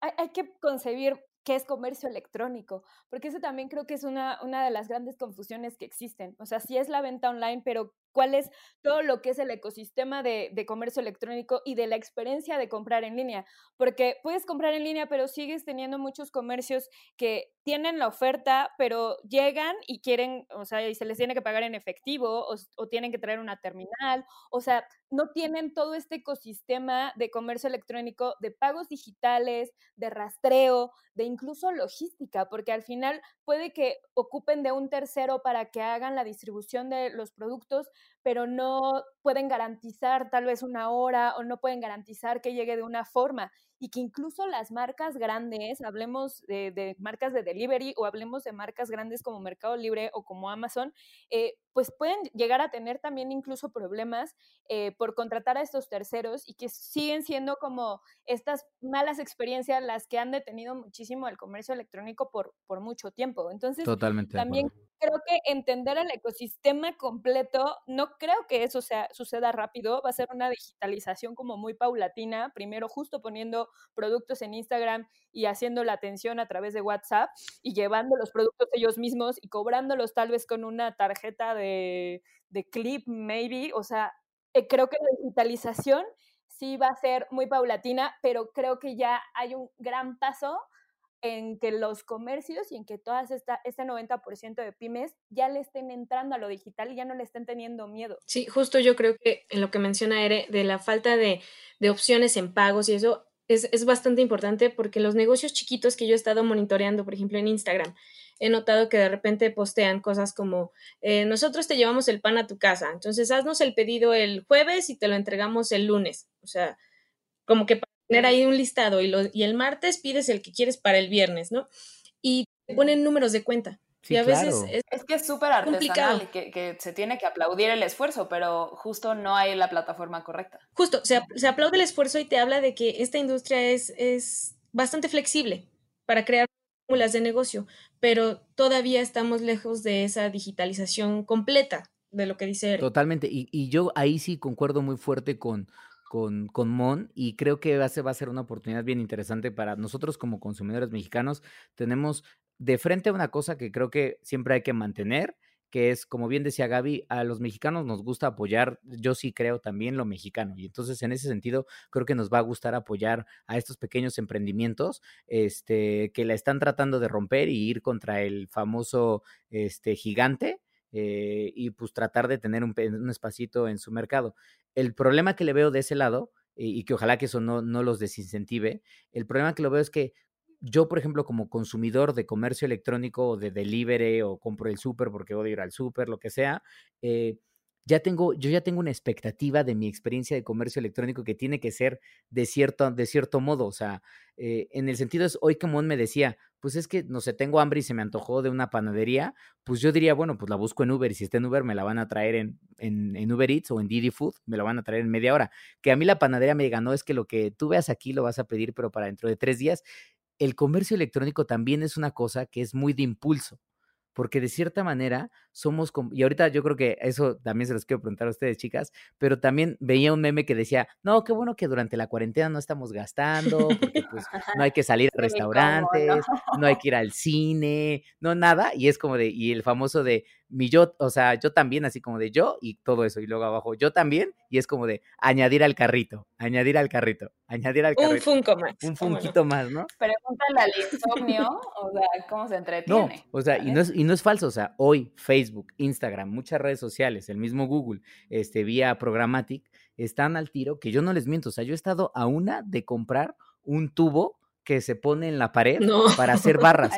hay, que concebir qué es comercio electrónico, porque eso también creo que es una, una de las grandes confusiones que existen. O sea, sí es la venta online, pero cuál es todo lo que es el ecosistema de, comercio electrónico y de la experiencia de comprar en línea, porque puedes comprar en línea, pero sigues teniendo muchos comercios que tienen la oferta, pero llegan y quieren, o sea, y se les tiene que pagar en efectivo o, o tienen que traer una terminal, o sea, no tienen todo este ecosistema de comercio electrónico, de pagos digitales, de rastreo, de incluso logística, porque al final puede que ocupen de un tercero para que hagan la distribución de los productos, pero no pueden garantizar tal vez una hora o no pueden garantizar que llegue de una forma y que incluso las marcas grandes, hablemos de, marcas de delivery o hablemos de marcas grandes como Mercado Libre o como Amazon, eh, pues pueden llegar a tener también incluso problemas eh, por contratar a estos terceros y que siguen siendo como estas malas experiencias las que han detenido muchísimo el comercio electrónico por, por mucho tiempo. Entonces, Totalmente también creo que entender el ecosistema completo, no creo que eso sea, suceda rápido, va a ser una digitalización como muy paulatina, primero justo poniendo productos en Instagram y haciendo la atención a través de WhatsApp y llevando los productos ellos mismos y cobrándolos tal vez con una tarjeta de, de clip, maybe, o sea, eh, creo que la digitalización sí va a ser muy paulatina, pero creo que ya hay un gran paso en que los comercios y en que todas esta, este 90% de pymes ya le estén entrando a lo digital y ya no le estén teniendo miedo. Sí, justo yo creo que en lo que menciona Ere, de la falta de, de opciones en pagos y eso es, es, bastante importante porque los negocios chiquitos que yo he estado monitoreando, por ejemplo en Instagram, he notado que de repente postean cosas como, eh, nosotros te llevamos el pan a tu casa, entonces haznos el pedido el jueves y te lo entregamos el lunes. O sea, como que tener ahí un listado y, y el martes pides el que quieres para el viernes, ¿no? Y te ponen números de cuenta. Y a veces es, que es súper artesanal y que, que, se tiene que aplaudir el esfuerzo, pero justo no hay la plataforma correcta. Justo, se, se aplaude el esfuerzo y te habla de que esta industria es, es bastante flexible para crear fórmulas de negocio, pero todavía estamos lejos de esa digitalización completa de lo que dice Eric. Totalmente, y, y yo ahí sí concuerdo muy fuerte con, con, con Mon y creo que va a, ser, va a ser una oportunidad bien interesante para nosotros como consumidores mexicanos. Tenemos de frente una cosa que creo que siempre hay que mantener, que es, como bien decía Gaby, a los mexicanos nos gusta apoyar, yo sí creo también lo mexicano, y entonces en ese sentido creo que nos va a gustar apoyar a estos pequeños emprendimientos este, que la están tratando de romper y ir contra el famoso este, gigante. Eh, y pues tratar de tener un, un, espacito en su mercado. El problema que le veo de ese lado, y que ojalá que eso no, no los desincentive, el problema que lo veo es que yo, por ejemplo, como consumidor de comercio electrónico o de delivery o compro el súper porque odio ir al súper, lo que sea, eh, ya tengo, yo ya tengo una expectativa de mi experiencia de comercio electrónico que tiene que ser de cierto, de cierto modo. O sea, eh, en el sentido es, hoy Mon me decía, pues es que, no sé, tengo hambre y se me antojó de una panadería, pues yo diría, bueno, pues la busco en Uber y si está en Uber me la van a traer en, en, en Uber Eats o en Didi Food, me la van a traer en media hora. Que a mí la panadería me diga, no, es que lo que tú veas aquí lo vas a pedir, pero para dentro de tres días el comercio electrónico también es una cosa que es muy de impulso, porque de cierta manera somos, y ahorita yo creo que eso también se los quiero preguntar a ustedes, chicas, pero también veía un meme que decía, no, qué bueno que durante la cuarentena no estamos gastando, porque pues no hay que salir a restaurantes, no? no hay que ir al cine, no nada, y es como de, y el famoso de, mi yo, o sea, yo también, así como de yo y todo eso, y luego abajo yo también, y es como de añadir al carrito, añadir al carrito, añadir al carrito. Un funko más. Un funquito más, ¿no? Pregúntale al insomnio, o sea, cómo se entretiene. No, o sea, y no, es, y no es falso, o sea, hoy Facebook, Instagram, muchas redes sociales, el mismo Google, este, vía Programmatic, están al tiro, que yo no les miento, o sea, yo he estado a una de comprar un tubo que se pone en la pared no. para hacer barras,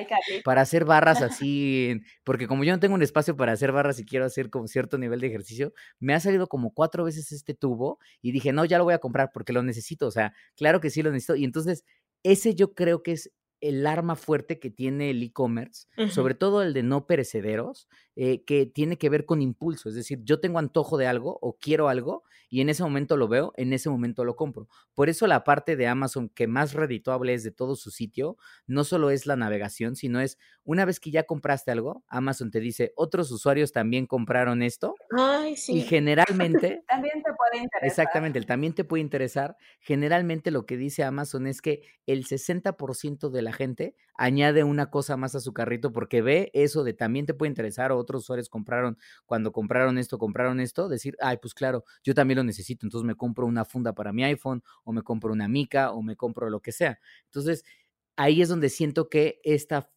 para hacer barras así, porque como yo no tengo un espacio para hacer barras y quiero hacer como cierto nivel de ejercicio, me ha salido como cuatro veces este tubo y dije, no, ya lo voy a comprar porque lo necesito, o sea, claro que sí lo necesito. Y entonces, ese yo creo que es el arma fuerte que tiene el e-commerce, uh -huh. sobre todo el de no perecederos, eh, que tiene que ver con impulso. Es decir, yo tengo antojo de algo o quiero algo y en ese momento lo veo, en ese momento lo compro. Por eso la parte de Amazon que más redituable es de todo su sitio, no solo es la navegación, sino es una vez que ya compraste algo, Amazon te dice, otros usuarios también compraron esto. Ay, sí. Y generalmente... también te puede interesar. Exactamente, también te puede interesar. Generalmente lo que dice Amazon es que el 60% de la gente añade una cosa más a su carrito porque ve eso de también te puede interesar o otros usuarios compraron, cuando compraron esto, compraron esto, decir, ay, pues claro, yo también lo necesito, entonces me compro una funda para mi iPhone o me compro una mica o me compro lo que sea. Entonces, ahí es donde siento que esta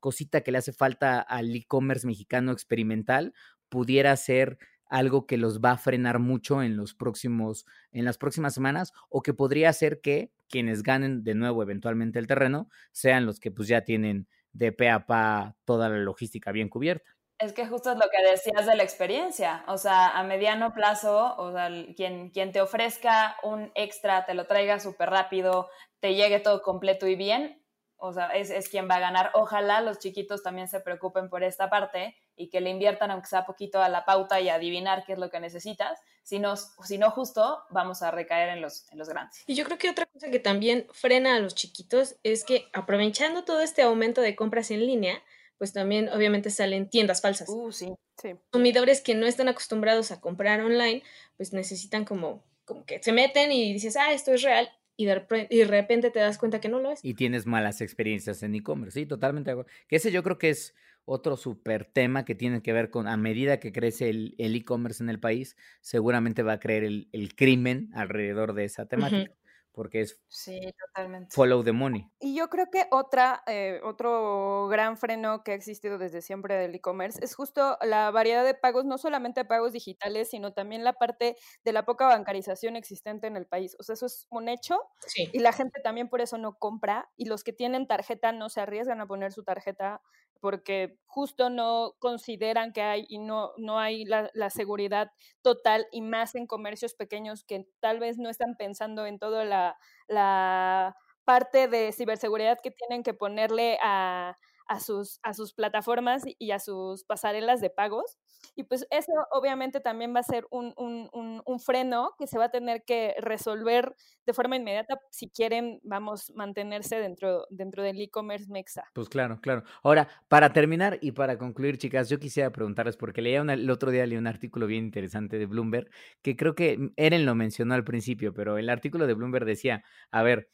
cosita que le hace falta al e-commerce mexicano experimental pudiera ser algo que los va a frenar mucho en los próximos en las próximas semanas o que podría ser que quienes ganen de nuevo eventualmente el terreno sean los que pues ya tienen de pe a pa toda la logística bien cubierta. Es que justo es lo que decías de la experiencia, o sea, a mediano plazo, o sea, quien, quien te ofrezca un extra, te lo traiga súper rápido, te llegue todo completo y bien, o sea, es, es, quien va a ganar. Ojalá los chiquitos también se preocupen por esta parte y que le inviertan, aunque sea poquito, a la pauta y adivinar qué es lo que necesitas. Si no justo, vamos a recaer en los, en los grandes. Y yo creo que otra cosa que también frena a los chiquitos es que aprovechando todo este aumento de compras en línea, pues también obviamente salen tiendas falsas. Uh, sí, sí. Consumidores que no están acostumbrados a comprar online, pues necesitan como, como que se meten y dices, ah, esto es real, y de, y de, repente te das cuenta que no lo es. Y tienes malas experiencias en e-commerce, sí, totalmente de acuerdo. Que ese yo creo que es otro súper tema que tiene que ver con, a medida que crece el e-commerce en el país, seguramente va a creer el, el crimen alrededor de esa temática. Uh -huh porque es sí, totalmente. follow the money. Y yo creo que otra, eh, otro gran freno que ha existido desde siempre del e-commerce es justo la variedad de pagos, no solamente pagos digitales, sino también la parte de la poca bancarización existente en el país. O sea, eso es un hecho sí. y la gente también por eso no compra y los que tienen tarjeta no se arriesgan a poner su tarjeta porque justo no consideran que hay y no, no hay la, la, seguridad total y más en comercios pequeños que tal vez no están pensando en toda la, la parte de ciberseguridad que tienen que ponerle a, a sus, a sus plataformas y a sus pasarelas de pagos. Y pues eso obviamente también va a ser un, un, un, freno que se va a tener que resolver de forma inmediata si quieren, vamos, mantenerse dentro, dentro del e-commerce mexa. Pues claro, claro. Ahora, para terminar y para concluir, chicas, yo quisiera preguntarles, porque leía el otro día leí un artículo bien interesante de Bloomberg, que creo que Eren lo mencionó al principio, pero el artículo de Bloomberg decía, a ver,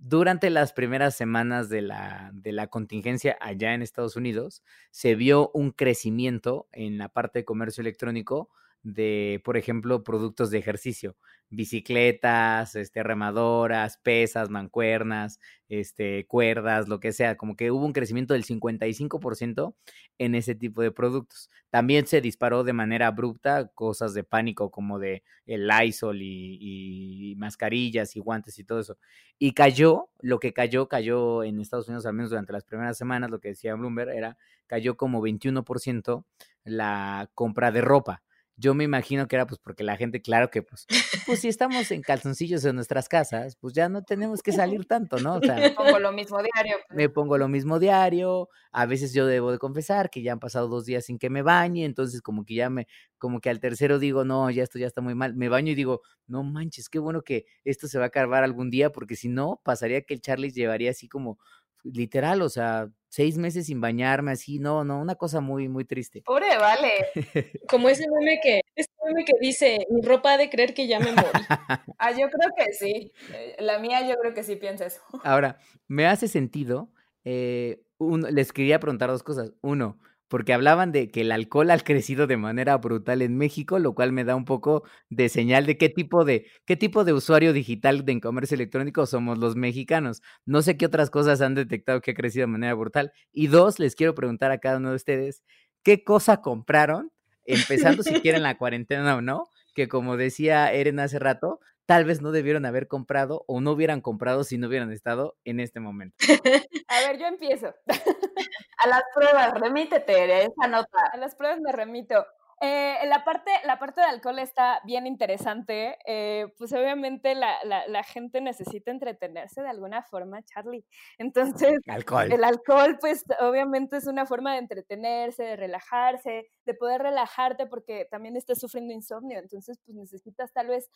durante las primeras semanas de la, de la, contingencia allá en Estados Unidos, se vio un crecimiento en la parte de comercio electrónico de, por ejemplo, productos de ejercicio, bicicletas, este, remadoras, pesas, mancuernas, este, cuerdas, lo que sea, como que hubo un crecimiento del 55% en ese tipo de productos. También se disparó de manera abrupta cosas de pánico como de el Lysol y, y mascarillas y guantes y todo eso. Y cayó, lo que cayó, cayó en Estados Unidos, al menos durante las primeras semanas, lo que decía Bloomberg era, cayó como 21% la compra de ropa yo me imagino que era pues porque la gente, claro que pues, pues si estamos en calzoncillos en nuestras casas, pues ya no tenemos que salir tanto, ¿no? O sea, me pongo lo mismo diario. Pues. Me pongo lo mismo diario, a veces yo debo de confesar que ya han pasado dos días sin que me bañe, entonces como que ya me, como que al tercero digo, no, ya esto ya está muy mal, me baño y digo, no manches, qué bueno que esto se va a acabar algún día, porque si no, pasaría que el Charlie llevaría así como literal, o sea, seis meses sin bañarme, así, no, no, una cosa muy, muy triste. Pobre, vale. Como ese meme que, ese meme que dice, mi ropa ha de creer que ya me morí. ah, yo creo que sí. Eh, la mía yo creo que sí piensa eso. Ahora, me hace sentido, eh, les quería preguntar dos cosas. Uno, porque hablaban de que el alcohol ha crecido de manera brutal en México, lo cual me da un poco de señal de qué tipo de qué tipo de usuario digital de comercio electrónico somos los mexicanos. No sé qué otras cosas han detectado que ha crecido de manera brutal. Y dos, les quiero preguntar a cada uno de ustedes, ¿qué cosa compraron? Empezando si quieren la cuarentena o no, que como decía Eren hace rato, tal vez no debieron haber comprado o no hubieran comprado si no hubieran estado en este momento. A ver, yo empiezo. A las pruebas, remítete esa nota. A las pruebas me remito. Eh, la, parte, la parte de alcohol está bien interesante. Eh, pues obviamente la, la, gente necesita entretenerse de alguna forma, Charlie. Entonces, el alcohol, pues obviamente es una forma de entretenerse, de relajarse, de poder relajarte porque también estás sufriendo insomnio. Entonces, pues necesitas tal vez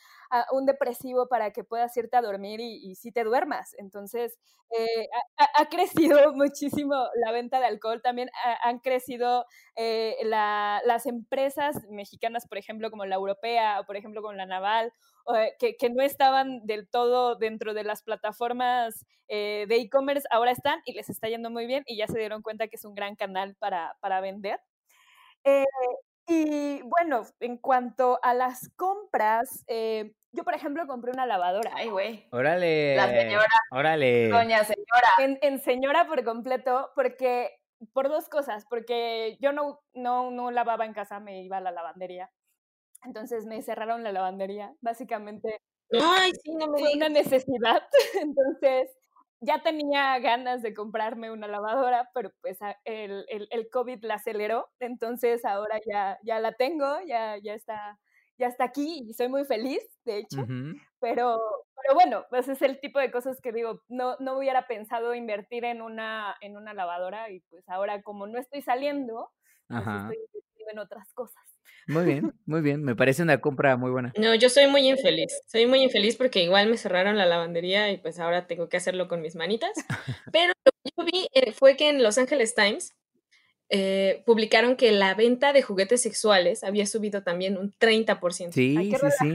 un depresivo para que puedas irte a dormir y, y sí te duermas. Entonces, eh, ha, crecido muchísimo la venta de alcohol. También han crecido las empresas mexicanas, por ejemplo, como la europea o por ejemplo como la naval, eh, que, que, no estaban del todo dentro de las plataformas eh, de e-commerce, ahora están y les está yendo muy bien y ya se dieron cuenta que es un gran canal para vender. Eh, y bueno, en cuanto a las compras, yo, por ejemplo, compré una lavadora. Ay, güey. Órale. La señora. Órale. Doña señora. En, en, señora por completo, porque por dos cosas, porque yo no, no, no lavaba en casa, me iba a la lavandería. Entonces me cerraron la lavandería, básicamente. Ay, sí, no me fue una necesidad. Entonces ya tenía ganas de comprarme una lavadora, pero pues el, el, el, COVID la aceleró, entonces ahora ya, ya la tengo, ya, ya está ya está aquí y soy muy feliz, de hecho, pero, pero bueno, pues es el tipo de cosas que digo, no, no hubiera pensado invertir en una, en una lavadora y pues ahora como no estoy saliendo, pues estoy invirtiendo en otras cosas. Muy bien, muy bien, me parece una compra muy buena. No, yo soy muy infeliz, soy muy infeliz porque igual me cerraron la lavandería y pues ahora tengo que hacerlo con mis manitas, pero lo que yo vi eh, fue que en Los Angeles Times eh, publicaron que la venta de juguetes sexuales había subido también un 30%. Sí, sí, sí.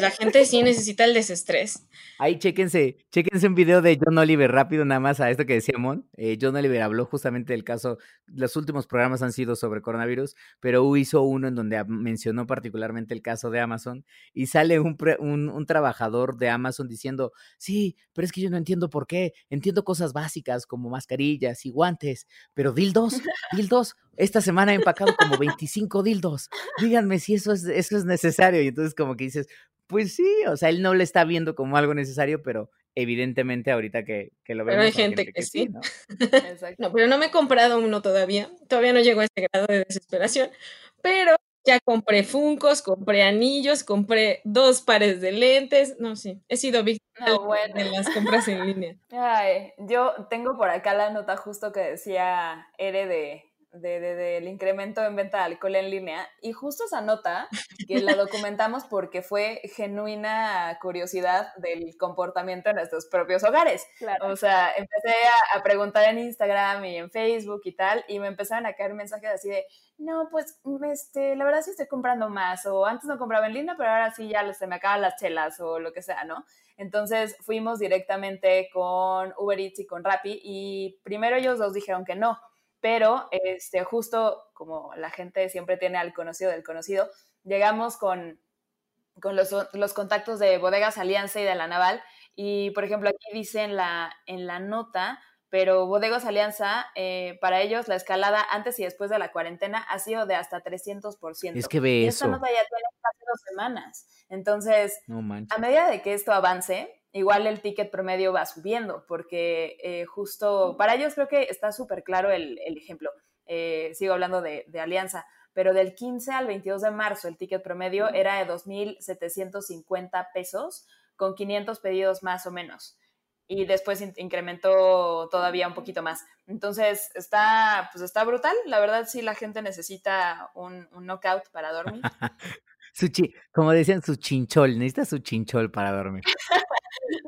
La gente sí necesita el desestrés. Ahí chéquense, chéquense un video de John Oliver rápido nada más a esto que decía Mon. Eh, John Oliver habló justamente del caso, los últimos programas han sido sobre coronavirus, pero hizo uno en donde mencionó particularmente el caso de Amazon y sale un, un, un trabajador de Amazon diciendo, sí, pero es que yo no entiendo por qué, entiendo cosas básicas como mascarillas y guantes, pero dildos, dildos esta semana he empacado como 25 dildos. Díganme si eso es, eso es necesario. Y entonces como que dices, pues sí, o sea, él no le está viendo como algo necesario, pero evidentemente ahorita que, que lo vemos. Pero hay gente, que, sí. ¿no? ¿no? pero no me he comprado uno todavía. Todavía no llego a ese grado de desesperación. Pero Ya compré funcos, compré anillos, compré dos pares de lentes. No, sí, he sido víctima No, bueno. de las compras en línea. Ay, yo tengo por acá la nota justo que decía Ere de, de- de- del incremento en venta de alcohol en línea y justo esa nota que la documentamos porque fue genuina curiosidad del comportamiento en nuestros propios hogares. Claro. O sea, empecé a, a preguntar en Instagram y en Facebook y tal, y me empezaron a caer mensajes así de, no, pues, mm, este, la verdad sí estoy comprando más, o antes no compraba en línea, pero ahora sí ya se me acaban las chelas, o lo que sea, ¿no? Entonces fuimos directamente con Uber Eats y con Rappi, y primero ellos dos dijeron que no, pero este, justo como la gente siempre tiene al conocido del conocido, llegamos con, con los, los contactos de Bodegas Alianza y de la Naval, y por ejemplo, aquí dice en la, en la nota, pero Bodegas Alianza, eh, para ellos la escalada antes y después de la cuarentena ha sido de hasta 300%. Es que ve y esta eso. nota ya tiene casi dos semanas. Entonces, No a medida de que esto avance, igual el ticket promedio va subiendo, porque eh, justo para ellos creo que está súper claro el, el ejemplo. Eh, sigo hablando de, de Alianza, pero del 15 al 22 de marzo el ticket promedio era de 2.750 pesos con 500 pedidos más o menos. Y después in- incrementó todavía un poquito más. Entonces está, pues está brutal. La verdad sí la gente necesita un, un knockout para dormir. Su chi- como decían, su chinchol. Necesita su chinchol para dormir.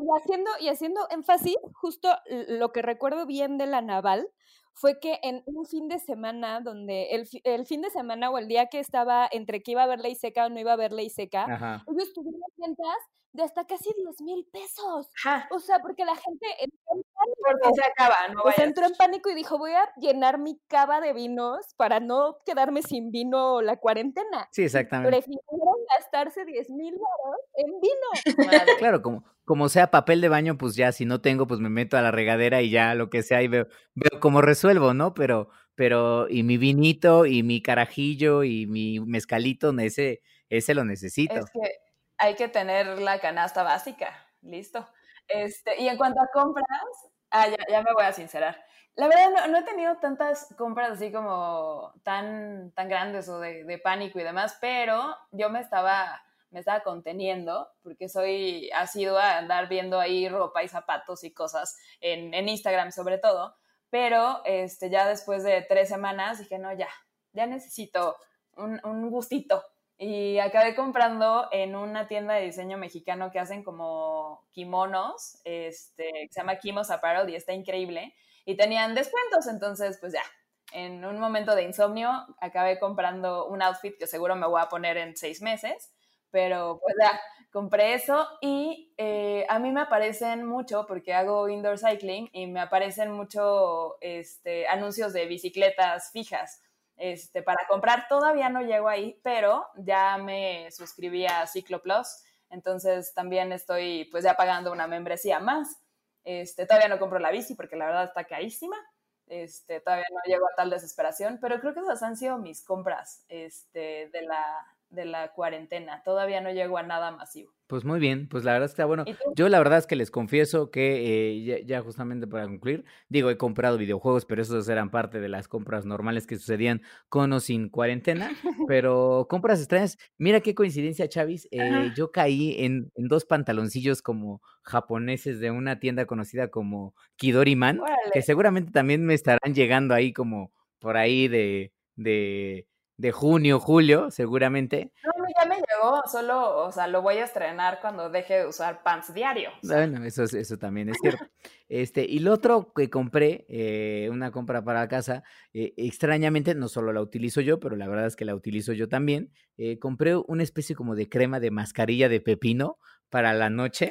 Y haciendo, y haciendo énfasis, justo lo que recuerdo bien de la naval fue que en un fin de semana, donde el, fi- el fin de semana o el día que estaba entre que iba a haber ley seca o no iba a haber ley seca, Ajá. ellos tuvieron ventas de hasta casi 10 mil pesos. Ajá, O sea, porque la gente entró en porque se acaba, no entró en pánico y dijo, voy a llenar mi cava de vinos para no quedarme sin vino la cuarentena. Sí, exactamente. Prefirieron gastarse 10 mil dólares en vino. Madre. Claro, como, como sea papel de baño, pues ya, si no tengo, pues me meto a la regadera y ya lo que sea y veo, veo cómo resuelvo, ¿no? Pero, pero, y mi vinito, y mi carajillo, y mi mezcalito, ese, ese lo necesito. Es que hay que tener la canasta básica, listo. Este, y en cuanto a compras, ah, ya, ya me voy a sincerar. La verdad, no, no he tenido tantas compras así como tan, tan grandes o de, de pánico y demás, pero yo me estaba, me estaba conteniendo porque soy asidua a andar viendo ahí ropa y zapatos y cosas en, en Instagram sobre todo, pero este, ya después de tres semanas dije, no, ya, ya necesito un, un gustito. Y acabé comprando en una tienda de diseño mexicano que hacen como kimonos, este, se llama Kimos Apparel y está increíble. Y tenían descuentos, entonces pues ya, en un momento de insomnio acabé comprando un outfit que seguro me voy a poner en seis meses, pero pues ya, compré eso y eh, a mí me aparecen mucho, porque hago indoor cycling, y me aparecen mucho este, anuncios de bicicletas fijas este, para comprar. Todavía no llego ahí, pero ya me suscribí a Ciclo Plus, entonces también estoy pues ya pagando una membresía más. Este, todavía no compro la bici porque la verdad está carísima. Este, todavía no llego a tal desesperación, pero creo que esas han sido mis compras este, de, la, de la cuarentena. Todavía no llego a nada masivo. Pues muy bien, pues la verdad está bueno. Yo la verdad es que les confieso que eh, ya, ya justamente para concluir, digo, he comprado videojuegos, pero esos eran parte de las compras normales que sucedían con o sin cuarentena, pero compras extrañas. Mira qué coincidencia, Chavis. eh, yo caí en, en dos pantaloncillos como japoneses de una tienda conocida como Kidori Man, que seguramente también me estarán llegando ahí como por ahí de, de, de junio, julio, seguramente. No, ya me llegó, solo, o sea, lo voy a estrenar cuando deje de usar pants diario. o sea. Bueno, eso, es- eso también es cierto. Este, y lo otro que compré, eh, una compra para la casa, eh, extrañamente, no solo la utilizo yo, pero la verdad es que la utilizo yo también. eh, compré una especie como de crema de mascarilla de pepino para la noche,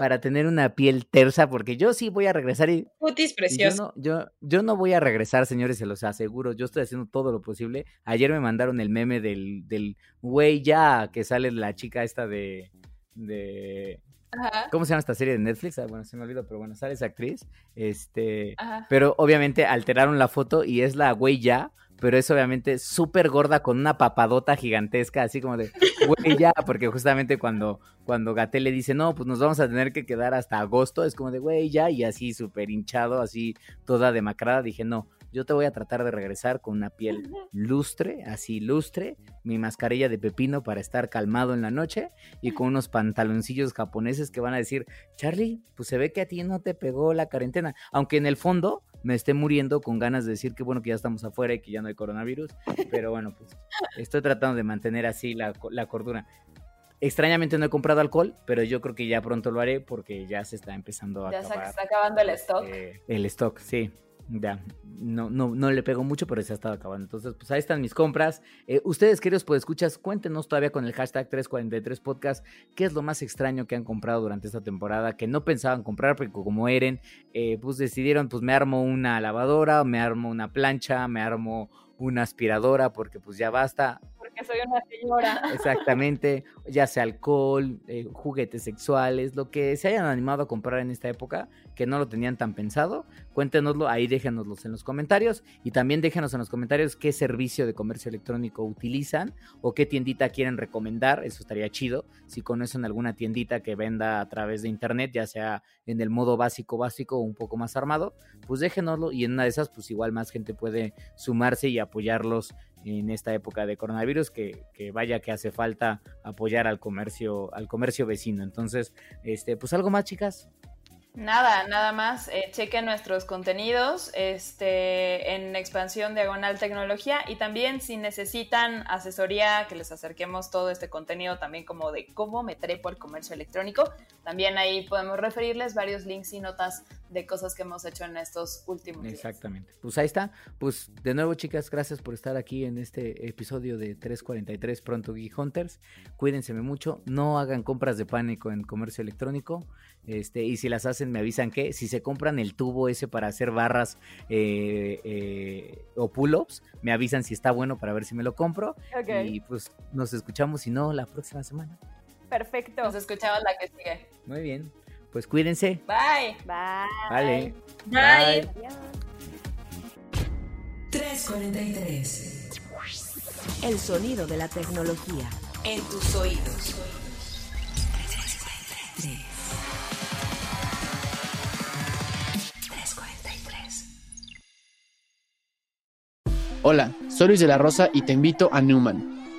para tener una piel tersa, porque yo sí voy a regresar y, yo precioso. no, yo, yo no voy a regresar, señores, se los aseguro. Yo estoy haciendo todo lo posible. Ayer me mandaron el meme del, del güey ya que sale la chica esta de, de Ajá, ¿Cómo se llama esta serie de Netflix? Ah, bueno, se me olvidó, pero bueno, sale esa actriz. Este, ajá. pero obviamente alteraron la foto y es la güey ya, pero es obviamente súper gorda con una papadota gigantesca, así como de güey ya, porque justamente cuando, cuando Gatel le dice, no, pues nos vamos a tener que quedar hasta agosto, es como de güey ya, y así súper hinchado, así toda demacrada, dije, no, yo te voy a tratar de regresar con una piel lustre, así lustre, mi mascarilla de pepino para estar calmado en la noche y con unos pantaloncillos japoneses que van a decir, Charlie, pues se ve que a ti no te pegó la cuarentena, aunque en el fondo me esté muriendo con ganas de decir que bueno que ya estamos afuera y que ya no hay coronavirus, pero bueno, pues estoy tratando de mantener así la, la cordura. Extrañamente no he comprado alcohol, pero yo creo que ya pronto lo haré porque ya se está empezando a ya se está acabando el stock. Eh, el stock, sí. Ya, no, no, no le pego mucho, pero se ha estado acabando. Entonces, pues ahí están mis compras. Eh, ustedes, queridos pues escuchas, cuéntenos todavía con el hashtag 343podcast qué es lo más extraño que han comprado durante esta temporada, que no pensaban comprar, porque como Eren, eh, pues decidieron, pues me armo una lavadora, me armo una plancha, me armo una aspiradora, porque pues ya basta soy una señora. Exactamente, ya sea alcohol, eh, juguetes sexuales, lo que se hayan animado a comprar en esta época, que no lo tenían tan pensado, cuéntenoslo, ahí déjenoslos en los comentarios y también déjenos en los comentarios qué servicio de comercio electrónico utilizan o qué tiendita quieren recomendar, eso estaría chido, si conocen alguna tiendita que venda a través de internet, ya sea en el modo básico básico o un poco más armado, pues déjenoslo y en una de esas pues igual más gente puede sumarse y apoyarlos en esta época de coronavirus que, que, vaya que hace falta apoyar al comercio al comercio vecino. Entonces este pues algo más chicas Nada, nada más. Eh, chequen nuestros contenidos este, en Expansión Diagonal Tecnología. Y también si necesitan asesoría, que les acerquemos todo este contenido también como de cómo me trepo al comercio electrónico, también ahí podemos referirles varios links y notas de cosas que hemos hecho en estos últimos días. Exactamente. Pues ahí está. Pues de nuevo, chicas, gracias por estar aquí en este episodio de 343 Pronto Geek Hunters. Cuídense mucho, no hagan compras de pánico en comercio electrónico. Este, y si las hacen, me avisan que si se compran el tubo ese para hacer barras eh, eh, o pull-ups, me avisan si está bueno para ver si me lo compro. Y pues nos escuchamos, si no, la próxima semana. Perfecto. Nos escuchamos la que sigue. Muy bien. Pues cuídense. Bye. Bye. Vale. Bye. 343. El sonido de la tecnología. En tus oídos. 343. Hola, soy Luis de la Rosa y te invito a Newman,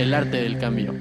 El arte del cambio.